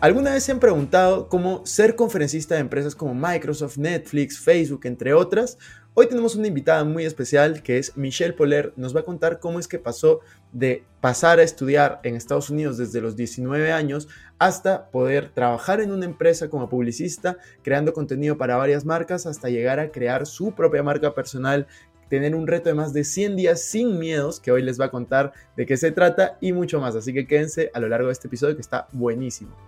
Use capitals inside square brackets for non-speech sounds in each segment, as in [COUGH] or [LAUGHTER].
¿Alguna vez se han preguntado cómo ser conferencista de empresas como Microsoft, Netflix, Facebook, entre otras? Hoy tenemos una invitada muy especial que es Michelle Poler. Nos va a contar cómo es que pasó de pasar a estudiar en Estados Unidos desde los 19 años hasta poder trabajar en una empresa como publicista, creando contenido para varias marcas, hasta llegar a crear su propia marca personal tener un reto de más de 100 días sin miedos, que hoy les va a contar de qué se trata y mucho más. Así que quédense a lo largo de este episodio que está buenísimo.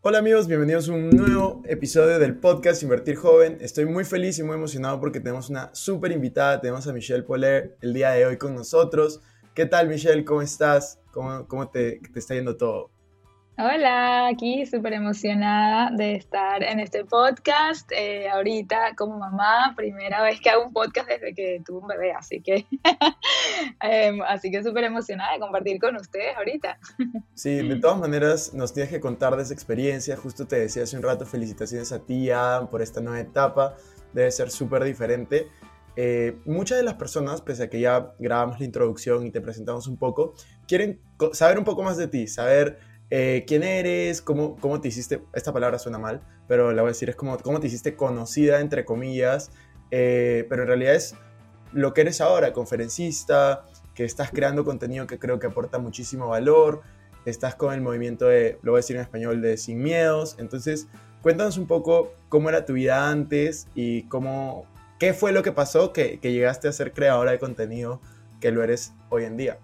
Hola amigos, bienvenidos a un nuevo episodio del podcast Invertir Joven. Estoy muy feliz y muy emocionado porque tenemos una súper invitada, tenemos a Michelle Poler el día de hoy con nosotros. ¿Qué tal Michelle? ¿Cómo estás? ¿Cómo, te, te está yendo todo? Hola, aquí súper emocionada de estar en este podcast. Eh, ahorita como mamá, primera vez que hago un podcast desde que tuve un bebé, así que [LAUGHS] em, así que súper emocionada de compartir con ustedes ahorita. Sí, de todas maneras nos tienes que contar de esa experiencia. Justo te decía hace un rato, felicitaciones a ti, Adam, por esta nueva etapa. Debe ser súper diferente. Eh, muchas de las personas, pese a que ya grabamos la introducción y te presentamos un poco, quieren saber un poco más de ti, saber eh, quién eres, cómo, cómo te hiciste, esta palabra suena mal, pero la voy a decir, es como, cómo te hiciste conocida, entre comillas, eh, pero en realidad es lo que eres ahora, conferencista, que estás creando contenido que creo que aporta muchísimo valor, estás con el movimiento de, lo voy a decir en español, de Sin Miedos, entonces cuéntanos un poco cómo era tu vida antes y cómo, qué fue lo que pasó que, que llegaste a ser creadora de contenido que lo eres hoy en día.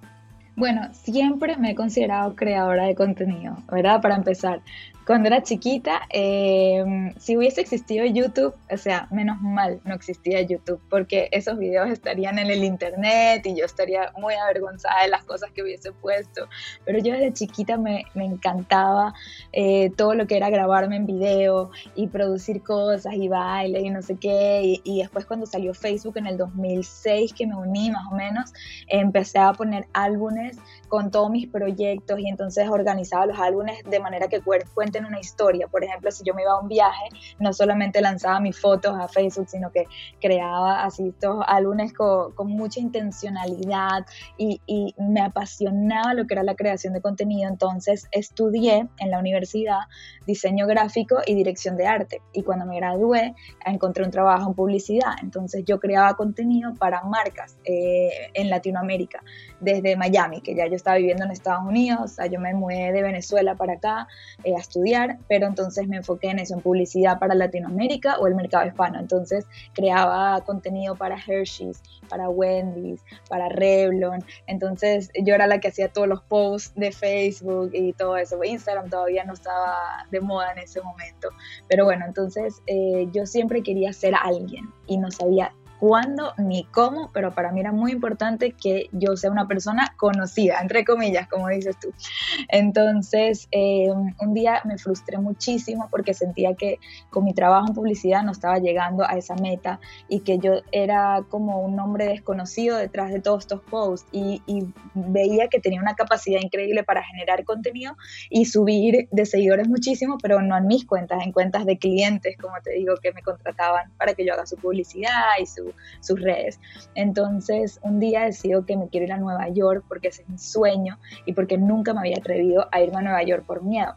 Bueno, siempre me he considerado creadora de contenido, ¿verdad? Para empezar, cuando era chiquita, em, si hubiese existido YouTube, o sea, menos mal no existía YouTube, porque esos videos estarían en el internet y yo estaría muy avergonzada de las cosas que hubiese puesto. Pero yo desde chiquita me, me encantaba eh, todo lo que era grabarme en video y producir cosas y baile y no sé qué. Y, y, después cuando salió Facebook en el 2006, que me uní más o menos, empecé a poner álbumes con todos mis proyectos y entonces organizaba los álbumes de manera que cuenten una historia. Por ejemplo, si yo me iba a un viaje, no solamente lanzaba mis fotos a Facebook, sino que creaba así estos álbumes con, con mucha intencionalidad y, y, me apasionaba lo que era la creación de contenido. Entonces estudié en la universidad diseño gráfico y dirección de arte. Y cuando me gradué, encontré un trabajo en publicidad. Entonces yo creaba contenido para marcas eh, en Latinoamérica, desde Miami, que ya yo estaba viviendo en Estados Unidos, o sea, yo me mudé de Venezuela para acá eh, a estudiar, pero entonces me enfoqué en eso, en publicidad para Latinoamérica o el mercado hispano. Entonces creaba contenido para Hershey's, para Wendy's, para Revlon. Entonces yo era la que hacía todos los posts de Facebook y todo eso. Instagram todavía no estaba de moda en ese momento. Pero bueno, entonces eh, yo siempre quería ser alguien y no sabía cuándo ni cómo, pero para mí era muy importante que yo sea una persona conocida, entre comillas, como dices tú. Entonces, eh, un día me frustré muchísimo porque sentía que con mi trabajo en publicidad no estaba llegando a esa meta y que yo era como un nombre desconocido detrás de todos estos posts y, y veía que tenía una capacidad increíble para generar contenido y subir de seguidores muchísimo, pero no en mis cuentas, en cuentas de clientes, como te digo, que me contrataban para que yo haga su publicidad y su sus redes. Entonces, un día decido que me quiero ir a Nueva York porque ese es mi sueño y porque nunca me había atrevido a irme a Nueva York por miedo.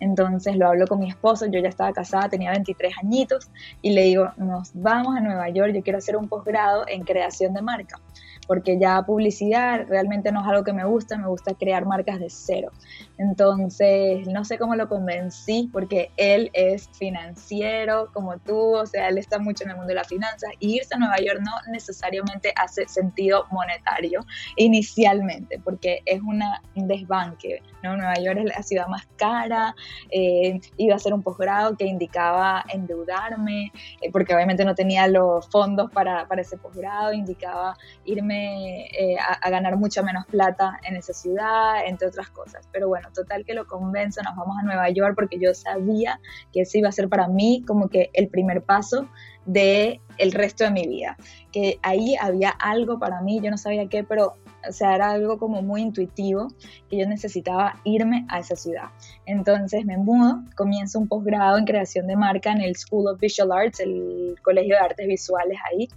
Entonces lo hablo con mi esposo, yo ya estaba casada, tenía 23 añitos y le digo, nos vamos a Nueva York, yo quiero hacer un posgrado en creación de marca porque ya publicidad realmente no es algo que me gusta, me gusta crear marcas de cero. Entonces, no sé cómo lo convencí, porque él es financiero como tú, o sea, él está mucho en el mundo de las finanzas, y irse a Nueva York no necesariamente hace sentido monetario inicialmente, porque es una, un desbanque, ¿no? Nueva York es la ciudad más cara, eh, iba a hacer un posgrado que indicaba endeudarme, eh, porque obviamente no tenía los fondos para, para ese posgrado, indicaba irme eh, a, ganar mucha menos plata en esa ciudad, entre otras cosas. Pero bueno, total que lo convenzo, nos vamos a Nueva York porque yo sabía que ese iba a ser para mí como que el primer paso de el resto de mi vida, que ahí había algo para mí, yo no sabía qué, pero o sea, era algo como muy intuitivo que yo necesitaba irme a esa ciudad. Entonces me mudo, comienzo un posgrado en creación de marca en el School of Visual Arts, el Colegio de Artes Visuales ahí,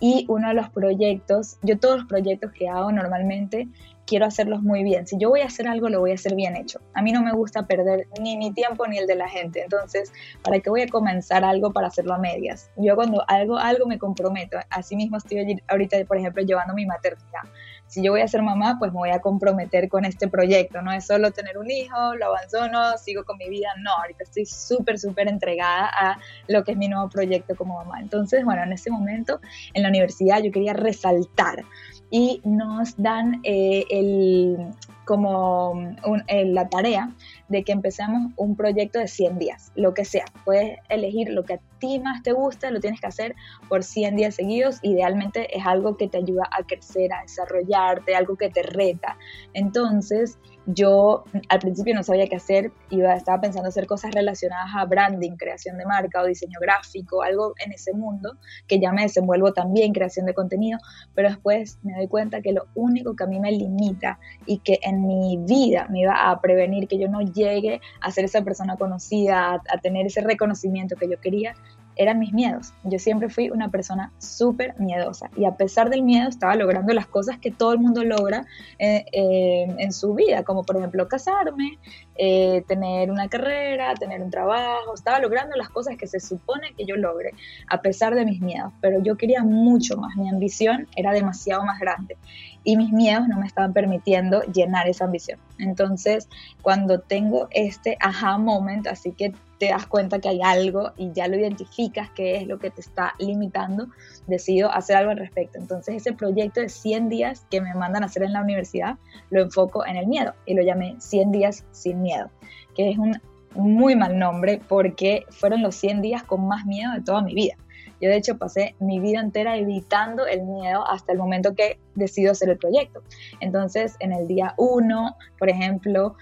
y uno de los proyectos, yo todos los proyectos que hago normalmente quiero hacerlos muy bien. Si yo voy a hacer algo, lo voy a hacer bien hecho. A mí no me gusta perder ni mi tiempo ni el de la gente. Entonces, ¿para qué voy a comenzar algo para hacerlo a medias? Yo cuando algo, algo me comprometo. Así mismo estoy ahorita, por ejemplo, llevando mi maternidad si yo voy a ser mamá, pues me voy a comprometer con este proyecto. No es solo tener un hijo, lo abandono, sigo con mi vida. No, ahorita estoy súper, súper entregada a lo que es mi nuevo proyecto como mamá. Entonces, bueno, en ese momento en la universidad yo quería resaltar y nos dan eh, el, como eh, la tarea de que empecemos un proyecto de 100 días, lo que sea. Puedes elegir lo que a ti más te gusta, lo tienes que hacer por 100 días seguidos. Idealmente es algo que te ayuda a crecer, a desarrollarte, algo que te reta. Entonces, yo al principio no sabía qué hacer, iba, estaba pensando hacer cosas relacionadas a branding, creación de marca o diseño gráfico, algo en ese mundo, que ya me desenvuelvo también, creación de contenido, pero después me doy cuenta que lo único que a mí me limita y que en mi vida me iba a prevenir que yo no llegue a ser esa persona conocida, a, a tener ese reconocimiento que yo quería, eran mis miedos. Yo siempre fui una persona súper miedosa y a pesar del miedo estaba logrando las cosas que todo el mundo logra eh, eh, en su vida, como por ejemplo casarme, eh, tener una carrera, tener un trabajo, estaba logrando las cosas que se supone que yo logre a pesar de mis miedos, pero yo quería mucho más, mi ambición era demasiado más grande y mis miedos no me estaban permitiendo llenar esa ambición. Entonces, cuando tengo este aha moment, así que te das cuenta que hay algo y ya lo identificas que es lo que te está limitando, decido hacer algo al respecto. Entonces ese proyecto de 100 días que me mandan a hacer en la universidad, lo enfoco en el miedo y lo llamé 100 días sin miedo, que es un muy mal nombre porque fueron los 100 días con más miedo de toda mi vida. Yo de hecho pasé mi vida entera evitando el miedo hasta el momento que decido hacer el proyecto. Entonces, en el día uno, por ejemplo,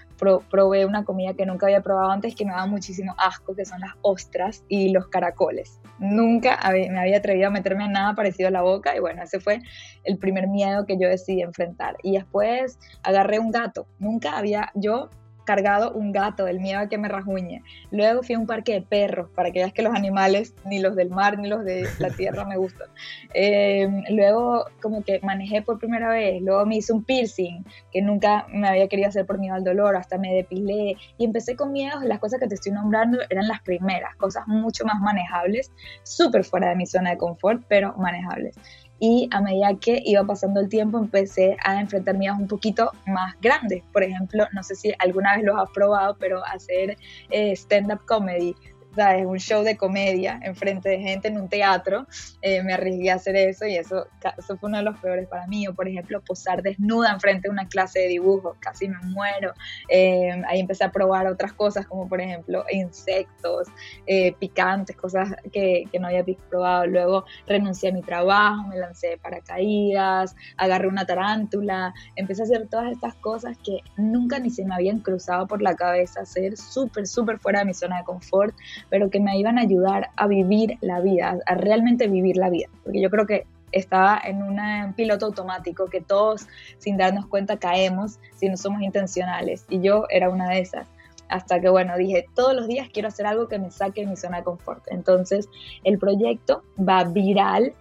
probé una comida que nunca había probado antes que me daba muchísimo asco, que son las ostras y los caracoles. Nunca me había atrevido a meterme a nada parecido a la boca y bueno, ese fue el primer miedo que yo decidí enfrentar. Y después agarré un gato. Nunca había yo cargado un gato, del miedo a que me rajuñe. Luego fui a un parque de perros, para que veas que los animales, ni los del mar ni los de la tierra me gustan. [LAUGHS] Em, luego como que manejé por primera vez, luego me hice un piercing, que nunca me había querido hacer por miedo al dolor, hasta me depilé y empecé con miedos, las cosas que te estoy nombrando eran las primeras, cosas mucho más manejables, súper fuera de mi zona de confort, pero manejables y a medida que iba pasando el tiempo empecé a enfrentar miedos un poquito más grandes. Por ejemplo, no sé si alguna vez los has probado, pero hacer eh, stand-up comedy es un show de comedia en frente de gente en un teatro, eh, me arriesgué a hacer eso y eso, eso fue uno de los peores para mí. O, por ejemplo, posar desnuda en frente de una clase de dibujo, casi me muero. Eh, ahí empecé a probar otras cosas, como por ejemplo insectos, eh, picantes, cosas que, que, no había probado. Luego renuncié a mi trabajo, me lancé de paracaídas, agarré una tarántula, empecé a hacer todas estas cosas que nunca ni se me habían cruzado por la cabeza, ser súper, súper fuera de mi zona de confort pero que me iban a ayudar a vivir la vida, a realmente vivir la vida, porque yo creo que estaba en un piloto automático que todos sin darnos cuenta caemos si no somos intencionales. Y yo era una de esas. Hasta que bueno dije todos los días quiero hacer algo que me saque de mi zona de confort. Entonces el proyecto va viral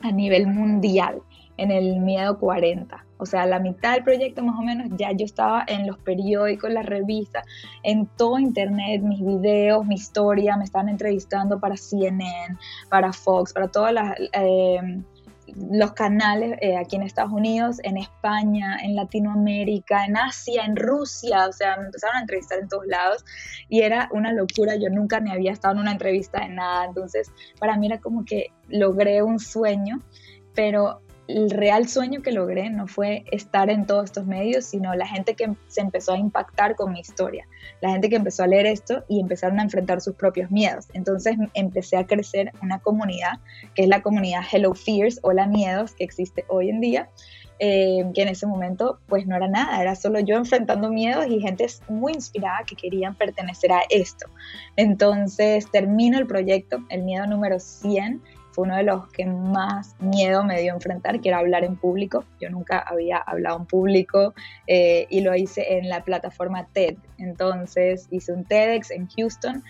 a nivel mundial en el Miedo 40. O sea, la mitad del proyecto más o menos ya yo estaba en los periódicos, las revistas, en todo internet, mis videos, mi historia, me estaban entrevistando para CNN, para Fox, para todas las... Eh, los canales eh, aquí en Estados Unidos, en España, en Latinoamérica, en Asia, en Rusia, o sea, me empezaron a entrevistar en todos lados y era una locura, yo nunca me había estado en una entrevista de nada, entonces para mí era como que logré un sueño, pero el real sueño que logré no fue estar en todos estos medios, sino la gente que se empezó a impactar con mi historia, la gente que empezó a leer esto y empezaron a enfrentar sus propios miedos. Entonces empecé a crecer una comunidad, que es la comunidad Hello Fears o la Miedos, que existe hoy en día, eh, que en ese momento pues no era nada, era solo yo enfrentando miedos y gente muy inspirada que querían pertenecer a esto. Entonces termino el proyecto, el miedo número 100 fue uno de los que más miedo me dio enfrentar, que era hablar en público. Yo nunca había hablado en público eh, y lo hice en la plataforma TED. Entonces hice un TEDx en Houston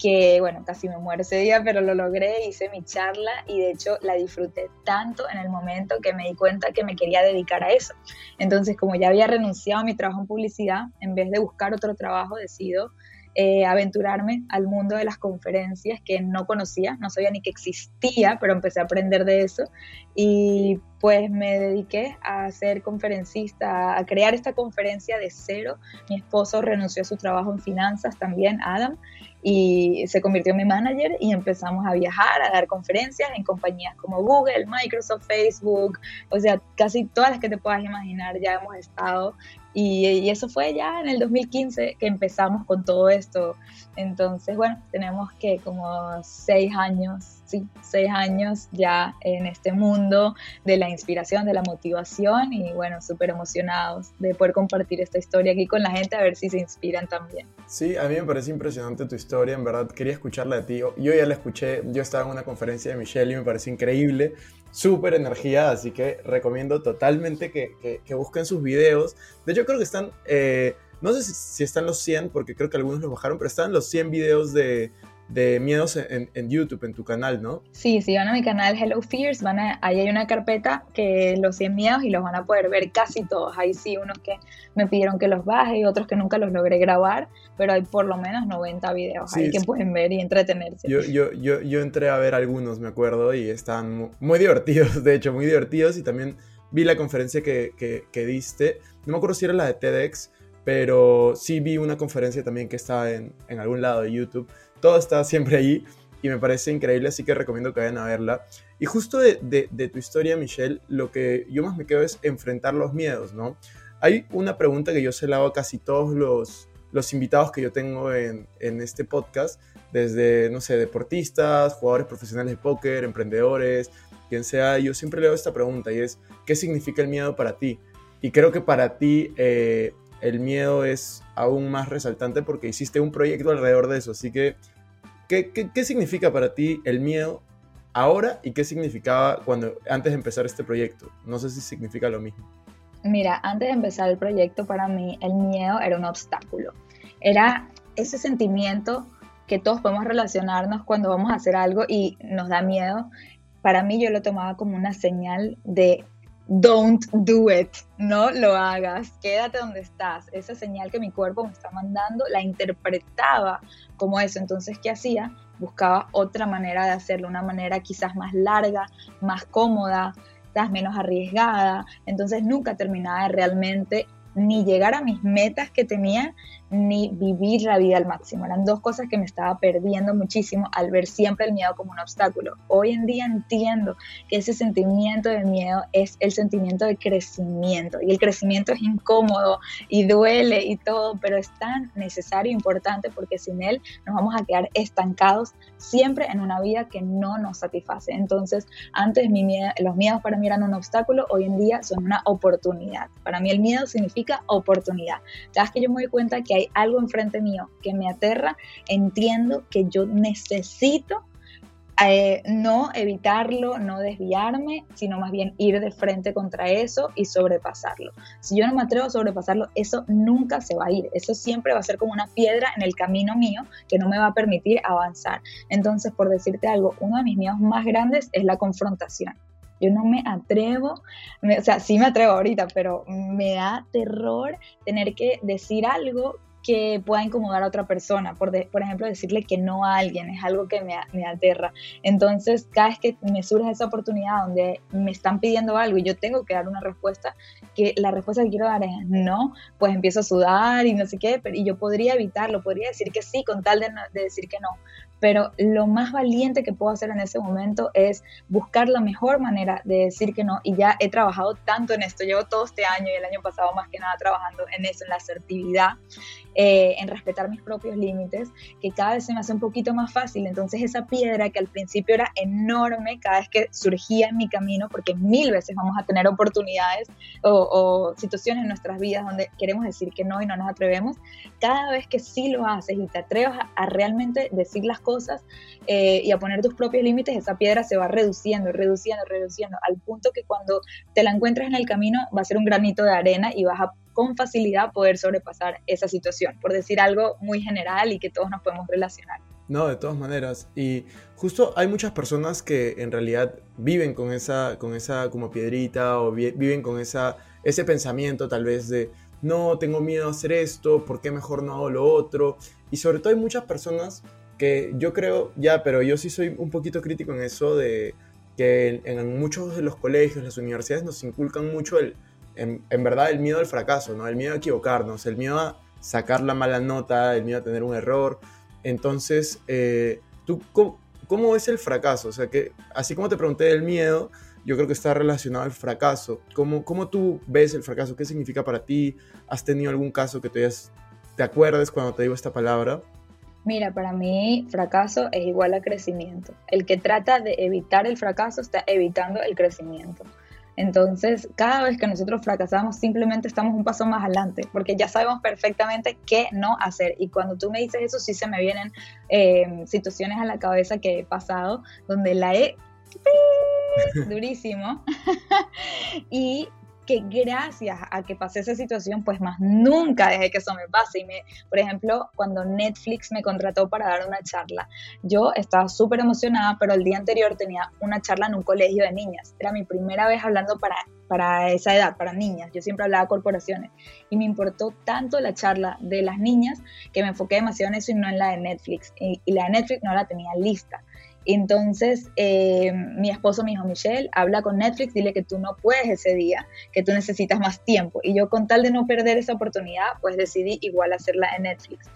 que bueno, casi me muero ese día, pero lo logré, hice mi charla y de hecho la disfruté tanto en el momento que me di cuenta que me quería dedicar a eso. Entonces, como ya había renunciado a mi trabajo en publicidad, en vez de buscar otro trabajo, decido eh, aventurarme al mundo de las conferencias que no conocía, no sabía ni que existía, pero empecé a aprender de eso. Y pues me dediqué a ser conferencista, a crear esta conferencia de cero. Mi esposo renunció a su trabajo en finanzas también, Adam, y se convirtió en mi manager y empezamos a viajar, a dar conferencias en compañías como Google, Microsoft, Facebook, o sea, casi todas las que te puedas imaginar ya hemos estado y, eso fue ya en el 2015 que empezamos con todo esto. Entonces, bueno, tenemos que como seis años, sí, seis años ya en este mundo de la inspiración, de la motivación y bueno, súper emocionados de poder compartir esta historia aquí con la gente a ver si se inspiran también. Sí, a mí me parece impresionante tu historia, en verdad quería escucharla de ti. Yo ya la escuché, yo estaba en una conferencia de Michelle y me parece increíble súper energía, así que recomiendo totalmente que, que, busquen sus videos. De hecho, creo que están, eh, no sé si, están los 100, porque creo que algunos los bajaron, pero están los 100 videos de, de miedos en, YouTube, en tu canal, ¿no? Sí, si van a mi canal Hello Fears, van a, ahí hay una carpeta que los 100 miedos y los van a poder ver casi todos. Ahí sí, unos que me pidieron que los baje y otros que nunca los logré grabar, pero hay por lo menos 90 videos ahí que pueden ver y entretenerse. Yo, yo, yo, yo entré a ver algunos, me acuerdo, y están muy, divertidos, [LAUGHS] de hecho, muy divertidos y también vi la conferencia que, que, que diste. No me acuerdo si era la de TEDx, pero sí vi una conferencia también que estaba en, en algún lado de YouTube todo está siempre ahí y me parece increíble, así que recomiendo que vayan a verla. Y justo de, tu historia, Michelle, lo que yo más me quedo es enfrentar los miedos, ¿no? Hay una pregunta que yo se la hago a casi todos los, invitados que yo tengo en, en, este podcast, desde, no sé, deportistas, jugadores profesionales de póker, emprendedores, quien sea, yo siempre le hago esta pregunta y es, ¿qué significa el miedo para ti? Y creo que para ti eh, el miedo es aún más resaltante porque hiciste un proyecto alrededor de eso. Así que, ¿qué, qué, significa para ti el miedo ahora y qué significaba cuando antes de empezar este proyecto? No sé si significa lo mismo. Mira, antes de empezar el proyecto, para mí el miedo era un obstáculo. Era ese sentimiento que todos podemos relacionarnos cuando vamos a hacer algo y nos da miedo. Para mí yo lo tomaba como una señal de don't do it, no lo hagas, quédate donde estás. Esa señal que mi cuerpo me está mandando la interpretaba como eso. Entonces, ¿qué hacía? Buscaba otra manera de hacerlo, una manera quizás más larga, más cómoda, quizás menos arriesgada. Entonces, nunca terminaba de realmente ni llegar a mis metas que tenía, ni vivir la vida al máximo. Eran dos cosas que me estaba perdiendo muchísimo al ver siempre el miedo como un obstáculo. Hoy en día entiendo que ese sentimiento de miedo es el sentimiento de crecimiento y el crecimiento es incómodo y duele y todo, pero es tan necesario e importante porque sin él nos vamos a quedar estancados siempre en una vida que no nos satisface. Entonces, antes los miedos para mí eran un obstáculo, hoy en día son una oportunidad. Para mí el miedo significa oportunidad. Sabes que yo me doy cuenta que algo enfrente mío que me aterra, entiendo que yo necesito eh, no evitarlo, no desviarme, sino más bien ir de frente contra eso y sobrepasarlo. Si yo no me atrevo a sobrepasarlo, eso nunca se va a ir. Eso siempre va a ser como una piedra en el camino mío que no me va a permitir avanzar. Entonces, por decirte algo, uno de mis miedos más grandes es la confrontación. Yo no me atrevo, o sea, sí me atrevo ahorita, pero me da terror tener que decir algo que pueda incomodar a otra persona, por, por ejemplo, decirle que no a alguien, es algo que me, me, aterra. Entonces, cada vez que me surge esa oportunidad donde me están pidiendo algo y yo tengo que dar una respuesta, que la respuesta que quiero dar es no, pues empiezo a sudar y no sé qué, pero, y yo podría evitarlo, podría decir que sí con tal de, de decir que no, pero lo más valiente que puedo hacer en ese momento es buscar la mejor manera de decir que no y ya he trabajado tanto en esto, llevo todo este año y el año pasado más que nada trabajando en eso, en la asertividad, eh, en respetar mis propios límites, que cada vez se me hace un poquito más fácil, entonces esa piedra que al principio era enorme cada vez que surgía en mi camino, porque mil veces vamos a tener oportunidades o, situaciones en nuestras vidas donde queremos decir que no y no nos atrevemos, cada vez que sí lo haces y te atreves a realmente decir las cosas, eh, y a poner tus propios límites, esa piedra se va reduciendo, reduciendo, reduciendo, al punto que cuando te la encuentres en el camino va a ser un granito de arena y vas a con facilidad poder sobrepasar esa situación, por decir algo muy general y que todos nos podemos relacionar. No, de todas maneras. Y justo hay muchas personas que en realidad viven con esa, con esa como piedrita o viven con esa, ese pensamiento tal vez de, no, tengo miedo a hacer esto, ¿por qué mejor no hago lo otro? Y sobre todo hay muchas personas que yo creo, ya, pero yo sí soy un poquito crítico en eso de que en, muchos de los colegios, las universidades nos inculcan mucho el, en, verdad el miedo al fracaso, ¿no? El miedo a equivocarnos, el miedo a sacar la mala nota, el miedo a tener un error. Entonces, eh, ¿tú cómo, es el fracaso? O sea, que así como te pregunté del miedo, yo creo que está relacionado al fracaso. ¿Cómo, ¿Cómo tú ves el fracaso? ¿Qué significa para ti? ¿Has tenido algún caso que te, te acuerdes cuando te digo esta palabra? Mira, para mí fracaso es igual a crecimiento. El que trata de evitar el fracaso está evitando el crecimiento. Entonces, cada vez que nosotros fracasamos, simplemente estamos un paso más adelante, porque ya sabemos perfectamente qué no hacer. Y cuando tú me dices eso, sí se me vienen eh, situaciones a la cabeza que he pasado, donde la he [LAUGHS] durísimo. [LAUGHS] y que gracias a que pasé esa situación, pues más nunca dejé que eso me pase. Y me, por ejemplo, cuando Netflix me contrató para dar una charla, yo estaba súper emocionada, pero el día anterior tenía una charla en un colegio de niñas. Era mi primera vez hablando para, para esa edad, para niñas. Yo siempre hablaba corporaciones. Y me importó tanto la charla de las niñas que me enfoqué demasiado en eso y no en la de Netflix. Y, y la de Netflix no la tenía lista. Entonces, eh, mi esposo me dijo, Michelle, habla con Netflix, dile que tú no puedes ese día, que tú necesitas más tiempo. Y yo con tal de no perder esa oportunidad, pues decidí igual hacerla en Netflix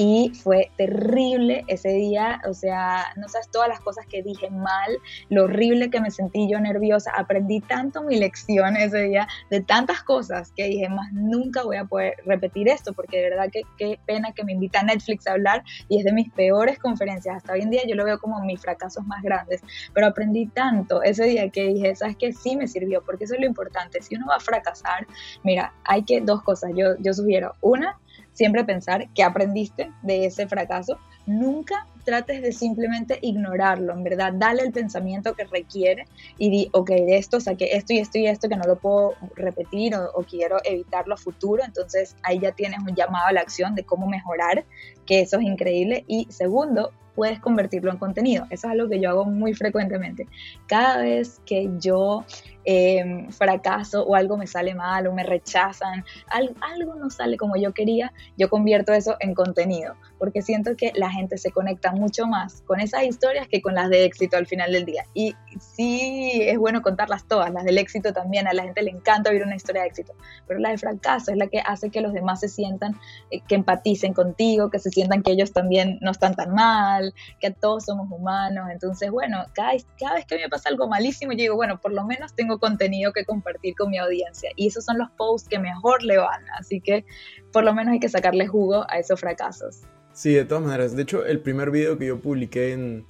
y fue terrible ese día, o sea, no sabes todas las cosas que dije mal, lo horrible que me sentí yo nerviosa, aprendí tanto mi lección ese día de tantas cosas que dije, más nunca voy a poder repetir esto, porque de verdad que qué pena que me invita a Netflix a hablar y es de mis peores conferencias, hasta hoy en día yo lo veo como mis fracasos más grandes, pero aprendí tanto ese día que dije, sabes que sí me sirvió, porque eso es lo importante, si uno va a fracasar, mira, hay que dos cosas, yo, yo sugiero, una, siempre pensar que aprendiste de ese fracaso. Nunca trates de simplemente ignorarlo, en verdad, dale el pensamiento que requiere y di, ok, de esto saqué esto y esto y esto que no lo puedo repetir o, quiero evitarlo a futuro, entonces ahí ya tienes un llamado a la acción de cómo mejorar, que eso es increíble. Y segundo, puedes convertirlo en contenido. Eso es algo que yo hago muy frecuentemente. Cada vez que yo Em, fracaso o algo me sale mal o me rechazan, algo, no sale como yo quería, yo convierto eso en contenido, porque siento que la gente se conecta mucho más con esas historias que con las de éxito al final del día. Y sí es bueno contarlas todas, las del éxito también, a la gente le encanta oír una historia de éxito, pero la de fracaso es la que hace que los demás se sientan, eh, que empaticen contigo, que se sientan que ellos también no están tan mal, que todos somos humanos. Entonces, bueno, cada, cada vez que me pasa algo malísimo, yo digo, bueno, por lo menos tengo contenido que compartir con mi audiencia. Y esos son los posts que mejor le van. Así que por lo menos hay que sacarle jugo a esos fracasos. Sí, de todas maneras. De hecho, el primer video que yo publiqué en,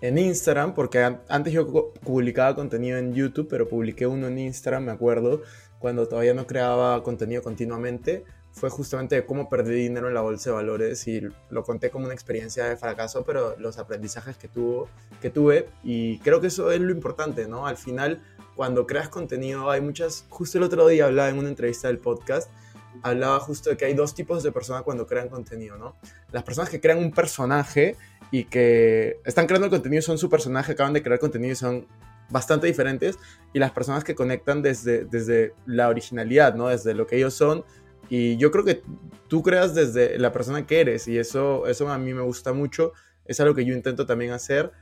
en Instagram, porque antes yo publicaba contenido en YouTube, pero publiqué uno en Instagram, me acuerdo, cuando todavía no creaba contenido continuamente, fue justamente de cómo perdí dinero en la bolsa de valores y lo conté como una experiencia de fracaso, pero los aprendizajes que, tuvo, que tuve y creo que eso es lo importante, ¿no? Al final cuando creas contenido hay muchas, justo el otro día hablaba en una entrevista del podcast, hablaba justo de que hay dos tipos de personas cuando crean contenido, ¿no? Las personas que crean un personaje y que están creando el contenido, son su personaje, acaban de crear contenido y son bastante diferentes y las personas que conectan desde, desde la originalidad, ¿no? Desde lo que ellos son. Y yo creo que tú creas desde la persona que eres y eso, eso a mí me gusta mucho. Es algo que yo intento también hacer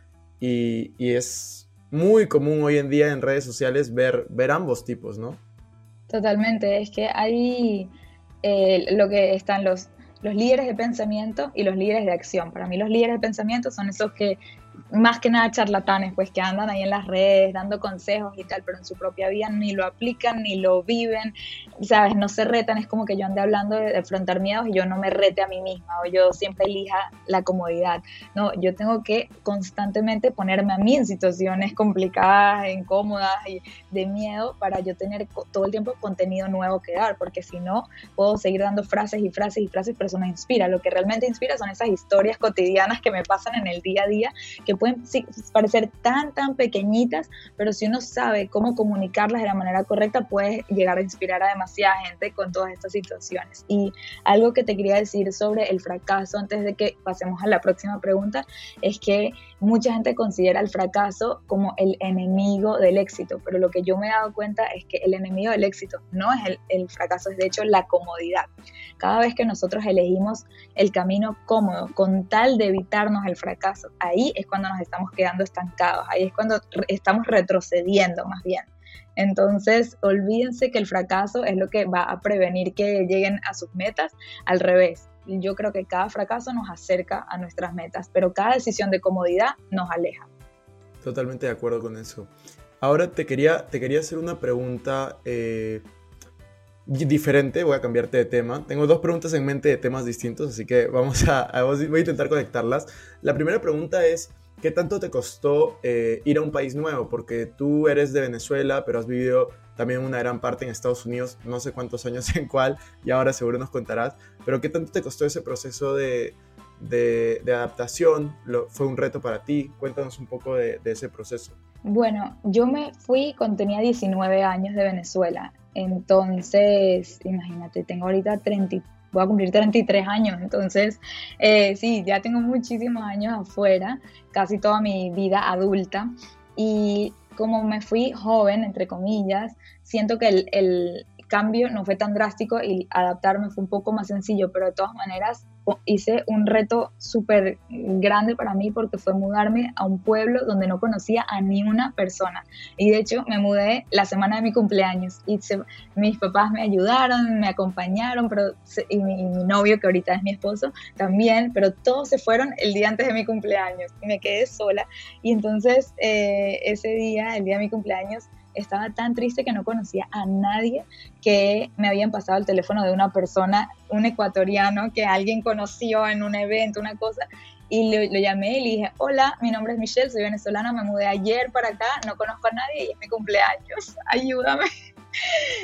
y, y es muy común hoy en día en redes sociales ver, ver ambos tipos, ¿no? Totalmente, es que hay eh, lo que están los, los líderes de pensamiento y los líderes de acción. Para mí los líderes de pensamiento son esos que más que nada charlatanes, pues que andan ahí en las redes dando consejos y tal, pero en su propia vida ni lo aplican, ni lo viven, ¿sabes? No se retan, es como que yo ande hablando de, afrontar miedos y yo no me rete a mí misma o yo siempre elija la comodidad. No, yo tengo que constantemente ponerme a mí en situaciones complicadas, incómodas y de miedo para yo tener todo el tiempo contenido nuevo que dar, porque si no, puedo seguir dando frases y frases y frases, pero eso me inspira. Lo que realmente inspira son esas historias cotidianas que me pasan en el día a día que pueden parecer tan, tan pequeñitas, pero si uno sabe cómo comunicarlas de la manera correcta, puede llegar a inspirar a demasiada gente con todas estas situaciones. Y algo que te quería decir sobre el fracaso, antes de que pasemos a la próxima pregunta, es que mucha gente considera el fracaso como el enemigo del éxito, pero lo que yo me he dado cuenta es que el enemigo del éxito no es el, el fracaso, es de hecho la comodidad. Cada vez que nosotros elegimos el camino cómodo con tal de evitarnos el fracaso, ahí es cuando nos estamos quedando estancados, ahí es cuando estamos retrocediendo más bien. Entonces, olvídense que el fracaso es lo que va a prevenir que lleguen a sus metas. Al revés, yo creo que cada fracaso nos acerca a nuestras metas, pero cada decisión de comodidad nos aleja. Totalmente de acuerdo con eso. Ahora te quería, te quería hacer una pregunta eh, diferente, voy a cambiarte de tema. Tengo dos preguntas en mente de temas distintos, así que vamos a, voy a intentar conectarlas. La primera pregunta es, ¿qué tanto te costó eh, ir a un país nuevo? Porque tú eres de Venezuela, pero has vivido también una gran parte en Estados Unidos, no sé cuántos años [LAUGHS] en cuál, y ahora seguro nos contarás, pero ¿qué tanto te costó ese proceso de, de, adaptación? ¿Fue un reto para ti? Cuéntanos un poco de, de ese proceso. Bueno, yo me fui cuando tenía 19 años de Venezuela entonces, imagínate, tengo ahorita 30, voy a cumplir 33 años, entonces eh, sí, ya tengo muchísimos años afuera, casi toda mi vida adulta. Y como me fui joven, entre comillas, siento que el, el cambio no fue tan drástico y adaptarme fue un poco más sencillo, pero de todas maneras hice un reto súper grande para mí porque fue mudarme a un pueblo donde no conocía a ni una persona. Y de hecho me mudé la semana de mi cumpleaños y mis papás me ayudaron, me acompañaron, pero, y, mi, novio, que ahorita es mi esposo, también, pero todos se fueron el día antes de mi cumpleaños y me quedé sola. Y entonces eh, ese día, el día de mi cumpleaños, estaba tan triste que no conocía a nadie que me habían pasado el teléfono de una persona, un ecuatoriano que alguien conoció en un evento, una cosa, y lo, llamé y le dije, hola, mi nombre es Michelle, soy venezolana, me mudé ayer para acá, no conozco a nadie y es mi cumpleaños, [LAUGHS] ayúdame.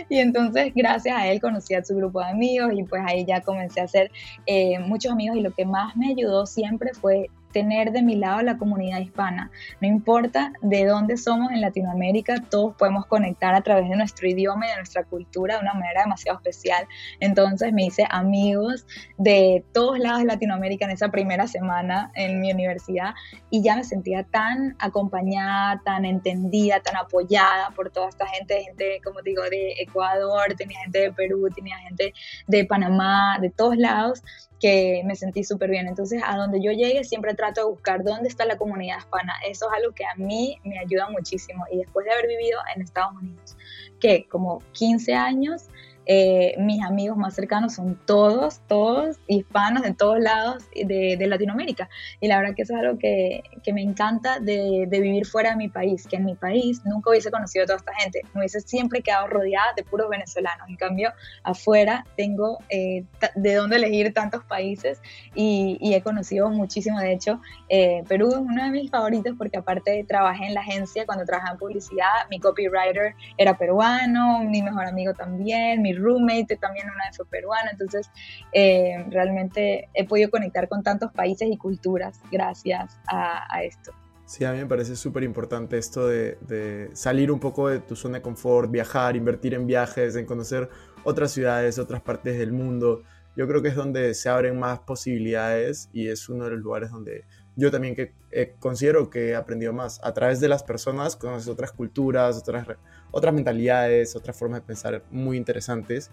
Y entonces, gracias a él, conocí a su grupo de amigos y pues ahí ya comencé a hacer eh, muchos amigos y lo que más me ayudó siempre fue tener de mi lado la comunidad hispana. No importa de dónde somos en Latinoamérica, todos podemos conectar a través de nuestro idioma y de nuestra cultura de una manera demasiado especial. Entonces me hice amigos de todos lados de Latinoamérica en esa primera semana en mi universidad y ya me sentía tan acompañada, tan entendida, tan apoyada por toda esta gente, gente, como digo, de Ecuador, tenía gente de Perú, tenía gente de Panamá, de todos lados que me sentí súper bien. Entonces, a donde yo llegue, siempre trato de buscar dónde está la comunidad hispana. Eso es algo que a mí me ayuda muchísimo. Y después de haber vivido en Estados Unidos, que como 15 años, eh, mis amigos más cercanos son todos, todos hispanos de todos lados de, de Latinoamérica. Y la verdad que eso es algo que, que me encanta de, de, vivir fuera de mi país, que en mi país nunca hubiese conocido a toda esta gente, me hubiese siempre quedado rodeada de puros venezolanos. En cambio, afuera tengo eh, de dónde elegir tantos países y, y, he conocido muchísimo. De hecho, eh, Perú es uno de mis favoritos porque aparte trabajé en la agencia cuando trabajaba en publicidad, mi copywriter era peruano, mi mejor amigo también, mi roommate también una vez fue peruana, entonces eh, realmente he podido conectar con tantos países y culturas gracias a, esto. Sí, a mí me parece súper importante esto de, de, salir un poco de tu zona de confort, viajar, invertir en viajes, en conocer otras ciudades, otras partes del mundo. Yo creo que es donde se abren más posibilidades y es uno de los lugares donde yo también que eh, considero que he aprendido más. A través de las personas conoces otras culturas, otras, otras mentalidades, otras formas de pensar muy interesantes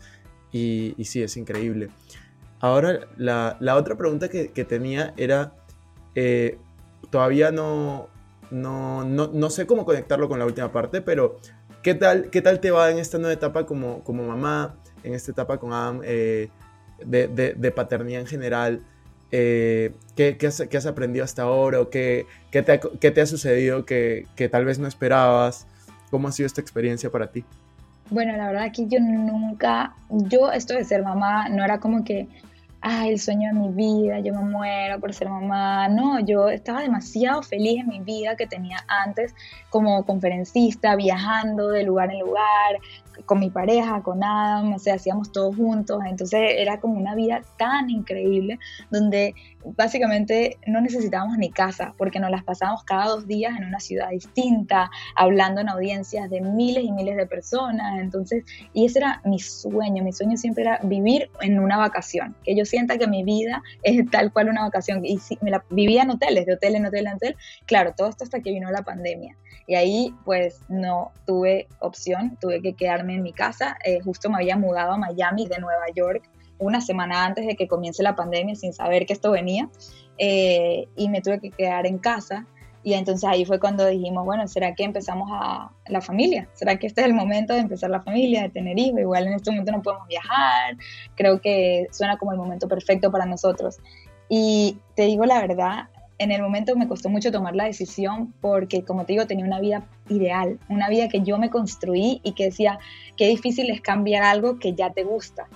y, sí, es increíble. Ahora, la, la otra pregunta que, que tenía era, eh, todavía no, no, no, no, sé cómo conectarlo con la última parte, pero ¿qué tal, qué tal te va en esta nueva etapa como, como mamá, en esta etapa con Adam, eh, de, de, de paternidad en general? Eh, ¿qué, qué, has, qué, has, aprendido hasta ahora? O qué, qué, te ha, ¿Qué te ha sucedido que, que, tal vez no esperabas? ¿Cómo ha sido esta experiencia para ti? Bueno, la verdad que yo nunca, yo esto de ser mamá no era como que, ah, el sueño de mi vida, yo me muero por ser mamá. No, yo estaba demasiado feliz en mi vida que tenía antes como conferencista, viajando de lugar en lugar, con mi pareja, con Adam, o sea, hacíamos todo juntos, entonces era como una vida tan increíble donde básicamente no necesitábamos ni casa porque nos las pasábamos cada dos días en una ciudad distinta, hablando en audiencias de miles y miles de personas, entonces, y ese era mi sueño, mi sueño siempre era vivir en una vacación, que yo sienta que mi vida es tal cual una vacación, y si, me la vivía en hoteles, de hotel en hotel en hotel, claro, todo esto hasta que vino la pandemia, y ahí pues no tuve opción, tuve que quedarme en mi casa, eh, justo me había mudado a Miami de Nueva York, una semana antes de que comience la pandemia sin saber que esto venía. Eh, y me tuve que quedar en casa. Y entonces ahí fue cuando dijimos, bueno, ¿será que empezamos a la familia? ¿Será que este es el momento de empezar la familia, de tener hijos? Igual en este momento no podemos viajar. Creo que suena como el momento perfecto para nosotros. Y te digo la verdad, en el momento me costó mucho tomar la decisión porque, como te digo, tenía una vida ideal, una vida que yo me construí y que decía, qué difícil es cambiar algo que ya te gusta.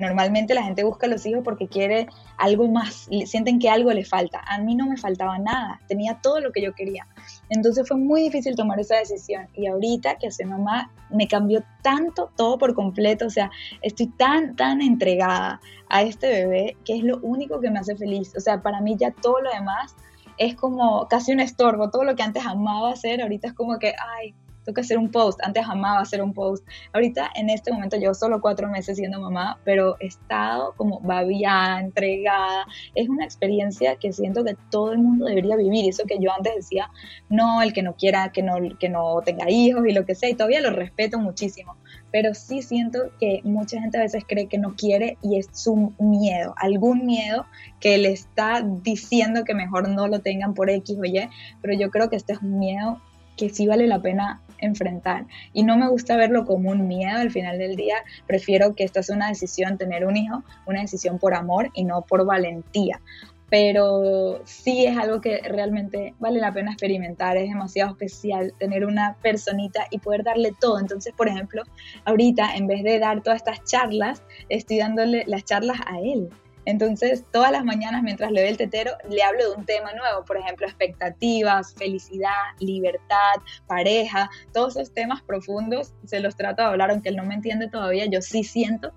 Normalmente la gente busca a los hijos porque quiere algo más, sienten que algo le falta. A mí no me faltaba nada, tenía todo lo que yo quería. Entonces fue muy difícil tomar esa decisión y ahorita que soy mamá me cambió tanto todo por completo, o sea, estoy tan, tan entregada a este bebé que es lo único que me hace feliz. O sea, para mí ya todo lo demás es como casi un estorbo, todo lo que antes amaba hacer, ahorita es como que, ay, que hacer un post. Antes amaba hacer un post. Ahorita, en este momento, yo solo cuatro meses siendo mamá, pero he estado como babiada, entregada. Es una experiencia que siento que todo el mundo debería vivir. Eso que yo antes decía, no, el que no quiera, que no, que no tenga hijos y lo que sea, y todavía lo respeto muchísimo. Pero sí siento que mucha gente a veces cree que no quiere y es su miedo, algún miedo que le está diciendo que mejor no lo tengan por X o Y, pero yo creo que este es un miedo que sí vale la pena enfrentar. Y no me gusta verlo como un miedo al final del día, prefiero que esta sea una decisión, tener un hijo, una decisión por amor y no por valentía. Pero sí es algo que realmente vale la pena experimentar, es demasiado especial tener una personita y poder darle todo. Entonces, por ejemplo, ahorita en vez de dar todas estas charlas, estoy dándole las charlas a él entonces, todas las mañanas mientras le doy el tetero, le hablo de un tema nuevo, por ejemplo, expectativas, felicidad, libertad, pareja, todos esos temas profundos se los trato de hablar, aunque él no me entiende todavía, yo sí siento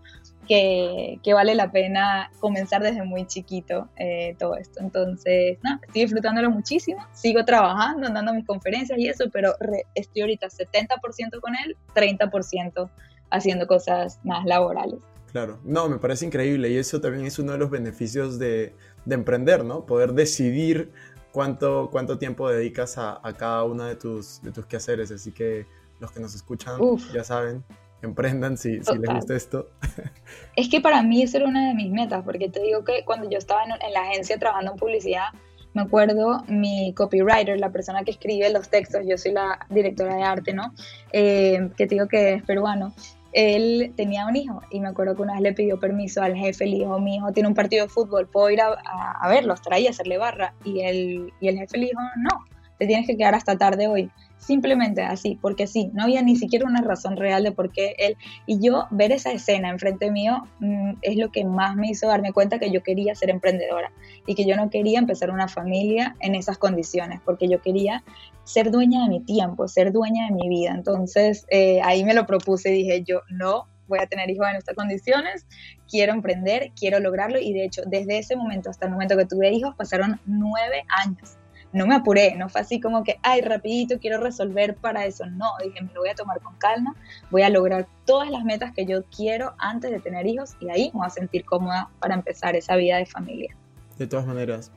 que, vale la pena comenzar desde muy chiquito eh, todo esto. Entonces, no, estoy disfrutándolo muchísimo, sigo trabajando, dando mis conferencias y eso, pero estoy ahorita 70% con él, 30% haciendo cosas más laborales. Claro, no, me parece increíble y eso también es uno de los beneficios de, emprender, ¿no? Poder decidir cuánto, cuánto tiempo dedicas a, cada uno de tus, de tus quehaceres. Así que los que nos escuchan ya saben, emprendan si, les gusta esto. [LAUGHS] Es que para mí eso era una de mis metas, porque te digo que cuando yo estaba en, la agencia trabajando en publicidad, me acuerdo mi copywriter, la persona que escribe los textos, yo soy la directora de arte, ¿no? Eh, que te digo que es peruano él tenía un hijo y me acuerdo que una vez le pidió permiso al jefe, el hijo, mi hijo tiene un partido de fútbol, puedo ir a, a, verlo, estar ahí, hacerle barra. Y el, y el jefe le dijo, no, te tienes que quedar hasta tarde hoy simplemente así, porque sí, no había ni siquiera una razón real de por qué él. Y yo ver esa escena enfrente mío mm, es lo que más me hizo darme cuenta que yo quería ser emprendedora y que yo no quería empezar una familia en esas condiciones, porque yo quería ser dueña de mi tiempo, ser dueña de mi vida. Entonces eh, ahí me lo propuse y dije yo, no, voy a tener hijos en estas condiciones, quiero emprender, quiero lograrlo y de hecho desde ese momento hasta el momento que tuve hijos pasaron nueve años no me apuré, no fue así como que, ay, rapidito, quiero resolver para eso. No, dije, me lo voy a tomar con calma, voy a lograr todas las metas que yo quiero antes de tener hijos y ahí me voy a sentir cómoda para empezar esa vida de familia. De todas maneras,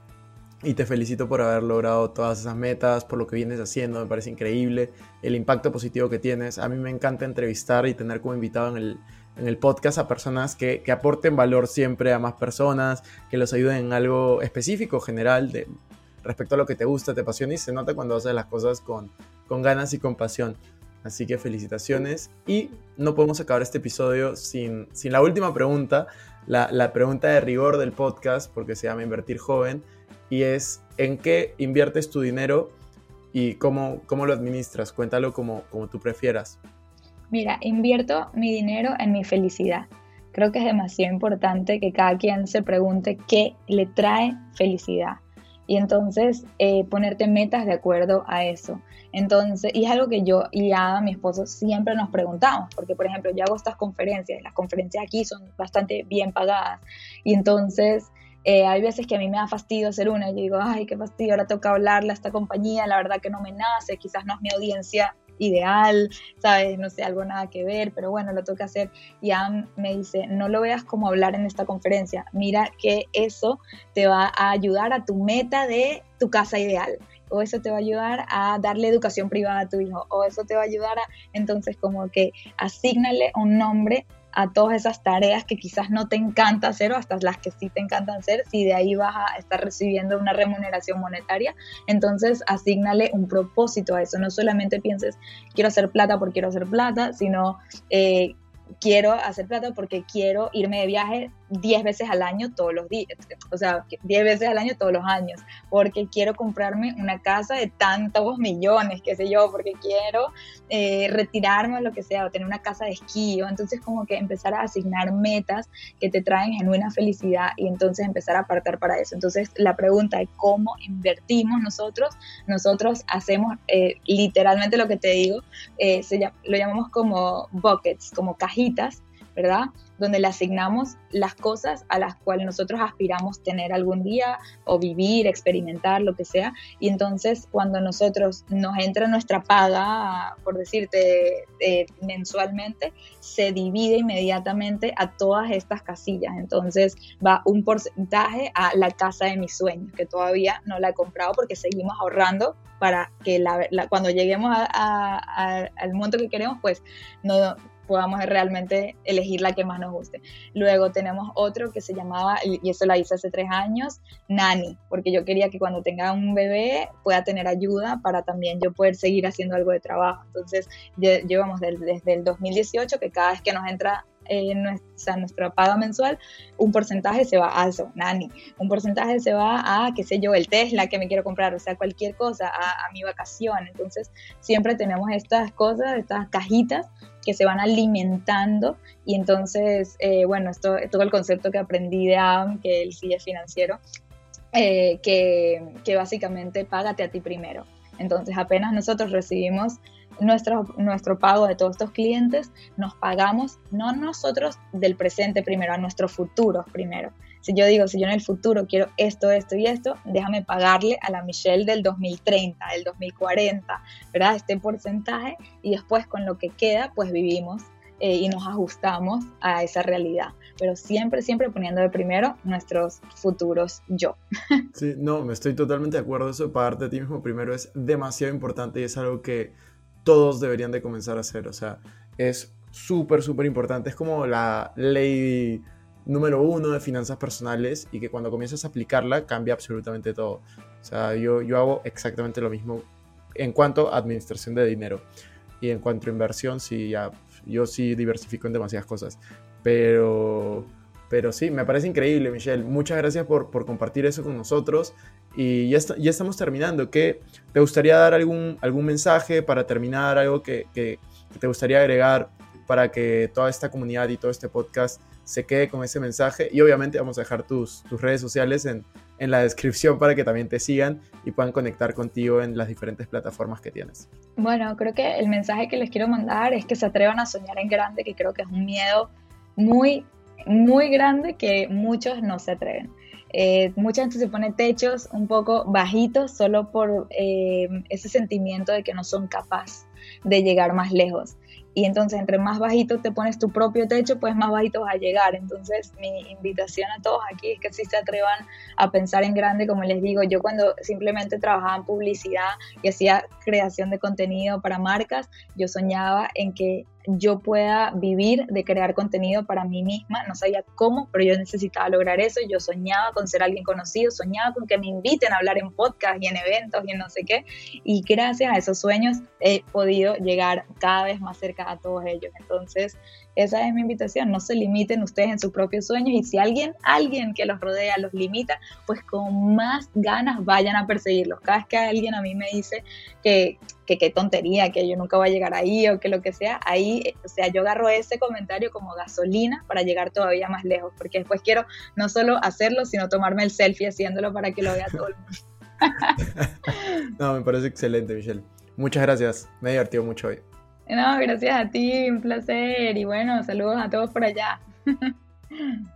y te felicito por haber logrado todas esas metas, por lo que vienes haciendo, me parece increíble el impacto positivo que tienes. A mí me encanta entrevistar y tener como invitado en el, podcast a personas que, aporten valor siempre a más personas, que los ayuden en algo específico, general, de, respecto a lo que te gusta, te apasiona y se nota cuando haces las cosas con, con ganas y con pasión. Así que felicitaciones y no podemos acabar este episodio sin, sin la última pregunta, la, la pregunta de rigor del podcast, porque se llama Invertir Joven y es en qué inviertes tu dinero y cómo, cómo lo administras. Cuéntalo como, como tú prefieras. Mira, invierto mi dinero en mi felicidad. Creo que es demasiado importante que cada quien se pregunte qué le trae felicidad. Y entonces eh, ponerte metas de acuerdo a eso. Entonces, y es algo que yo y a mi esposo siempre nos preguntamos, porque por ejemplo yo hago estas conferencias, las conferencias aquí son bastante bien pagadas, y entonces eh, hay veces que a mí me da fastidio hacer una y yo digo, ay, qué fastidio, ahora toca hablarle a esta compañía, la verdad que no me nace, quizás no es mi audiencia ideal, ¿sabes? No sé, algo nada que ver, pero bueno, lo tengo que hacer. Y Am me dice, no lo veas como hablar en esta conferencia, mira que eso te va a ayudar a tu meta de tu casa ideal o eso te va a ayudar a darle educación privada a tu hijo, o eso te va a ayudar a, entonces como que asignale un nombre a todas esas tareas que quizás no te encanta hacer o hasta las que sí te encantan hacer, si de ahí vas a estar recibiendo una remuneración monetaria, entonces asignale un propósito a eso. No solamente pienses, quiero hacer plata porque quiero hacer plata, sino eh, quiero hacer plata porque quiero irme de viaje 10 veces al año todos los días, o sea, 10 veces al año todos los años, porque quiero comprarme una casa de tantos millones, qué sé yo, porque quiero eh, retirarme o lo que sea, o tener una casa de esquí, o entonces como que empezar a asignar metas que te traen genuina felicidad y entonces empezar a apartar para eso. Entonces la pregunta es cómo invertimos nosotros, nosotros hacemos eh, literalmente lo que te digo, eh, se lo llamamos como buckets, como cajitas, ¿verdad? Donde le asignamos las cosas a las cuales nosotros aspiramos tener algún día o vivir, experimentar, lo que sea. Y entonces cuando nosotros nos entra nuestra paga, por decirte, eh, mensualmente, se divide inmediatamente a todas estas casillas. Entonces va un porcentaje a la casa de mis sueños, que todavía no la he comprado porque seguimos ahorrando para que cuando lleguemos al monto que queremos, pues no podamos realmente elegir la que más nos guste. Luego tenemos otro que se llamaba, y eso la hice hace tres años, Nani, porque yo quería que cuando tenga un bebé pueda tener ayuda para también yo poder seguir haciendo algo de trabajo. Entonces, llevamos desde el 2018 que cada vez que nos entra eh, nuestra, nuestra paga mensual, un porcentaje se va a eso, Nani, un porcentaje se va a, qué sé yo, el Tesla que me quiero comprar, o sea, cualquier cosa, a, a mi vacación. Entonces, siempre tenemos estas cosas, estas cajitas que se van alimentando y entonces, eh, bueno, esto, todo el concepto que aprendí de Adam, que él sí es financiero, eh, que, que básicamente págate a ti primero. Entonces, apenas nosotros recibimos nuestro, nuestro pago de todos estos clientes, nos pagamos no nosotros del presente primero, a nuestro futuro primero. Si yo digo, si yo en el futuro quiero esto, esto y esto, déjame pagarle a la Michelle del 2030, del 2040, ¿verdad? Este porcentaje y después con lo que queda, pues vivimos eh, y nos ajustamos a esa realidad, pero siempre, siempre poniendo de primero nuestros futuros yo. [LAUGHS] Sí, no, me estoy totalmente de acuerdo. Eso de pagarte a ti mismo primero es demasiado importante y es algo que todos deberían de comenzar a hacer. O sea, es súper, súper importante. Es como la ley número uno de finanzas personales y que cuando comienzas a aplicarla cambia absolutamente todo. O sea, yo, yo hago exactamente lo mismo en cuanto a administración de dinero. Y en cuanto a inversión, sí, ya, yo sí diversifico en demasiadas cosas. Pero, pero sí, me parece increíble, Michelle. Muchas gracias por, por compartir eso con nosotros. Y ya, ya estamos terminando. ¿Qué, ¿Te gustaría dar algún, algún mensaje para terminar? Algo que, que, que te gustaría agregar para que toda esta comunidad y todo este podcast se quede con ese mensaje. Y obviamente vamos a dejar tus, tus redes sociales en, en la descripción para que también te sigan y puedan conectar contigo en las diferentes plataformas que tienes. Bueno, creo que el mensaje que les quiero mandar es que se atrevan a soñar en grande, que creo que es un miedo muy, muy grande que muchos no se atreven. Eh, mucha gente se pone techos un poco bajitos solo por eh, ese sentimiento de que no son capaces de llegar más lejos y entonces entre más bajito te pones tu propio techo, pues más bajito vas a llegar. Entonces mi invitación a todos aquí es que si se atrevan a pensar en grande, como les digo, yo cuando simplemente trabajaba en publicidad y hacía creación de contenido para marcas, yo soñaba en que yo pueda vivir de crear contenido para mí misma. No sabía cómo, pero yo necesitaba lograr eso. Yo soñaba con ser alguien conocido, soñaba con que me inviten a hablar en podcast y en eventos y en no sé qué. Y gracias a esos sueños he podido llegar cada vez más cerca a todos ellos. Entonces, esa es mi invitación. No se limiten ustedes en sus propios sueños y si alguien, alguien que los rodea los limita, pues con más ganas vayan a perseguirlos. Cada vez que alguien a mí me dice que que qué tontería, que yo nunca voy a llegar ahí o que lo que sea, ahí, o sea, yo agarro ese comentario como gasolina para llegar todavía más lejos, porque después quiero no solo hacerlo, sino tomarme el selfie haciéndolo para que lo vea todo el mundo. [LAUGHS] no, me parece excelente, Michelle. Muchas gracias, me he divertido mucho hoy. No, gracias a ti, un placer y bueno, saludos a todos por allá. [LAUGHS]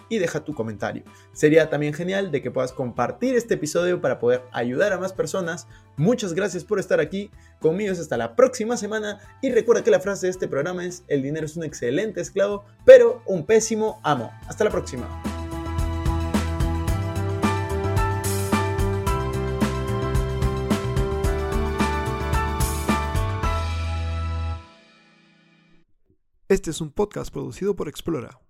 y deja tu comentario. Sería también genial de que puedas compartir este episodio para poder ayudar a más personas. Muchas gracias por estar aquí. Conmigo hasta la próxima semana. Y recuerda que la frase de este programa es, el dinero es un excelente esclavo, pero un pésimo amo. Hasta la próxima. Este es un podcast producido por Explora.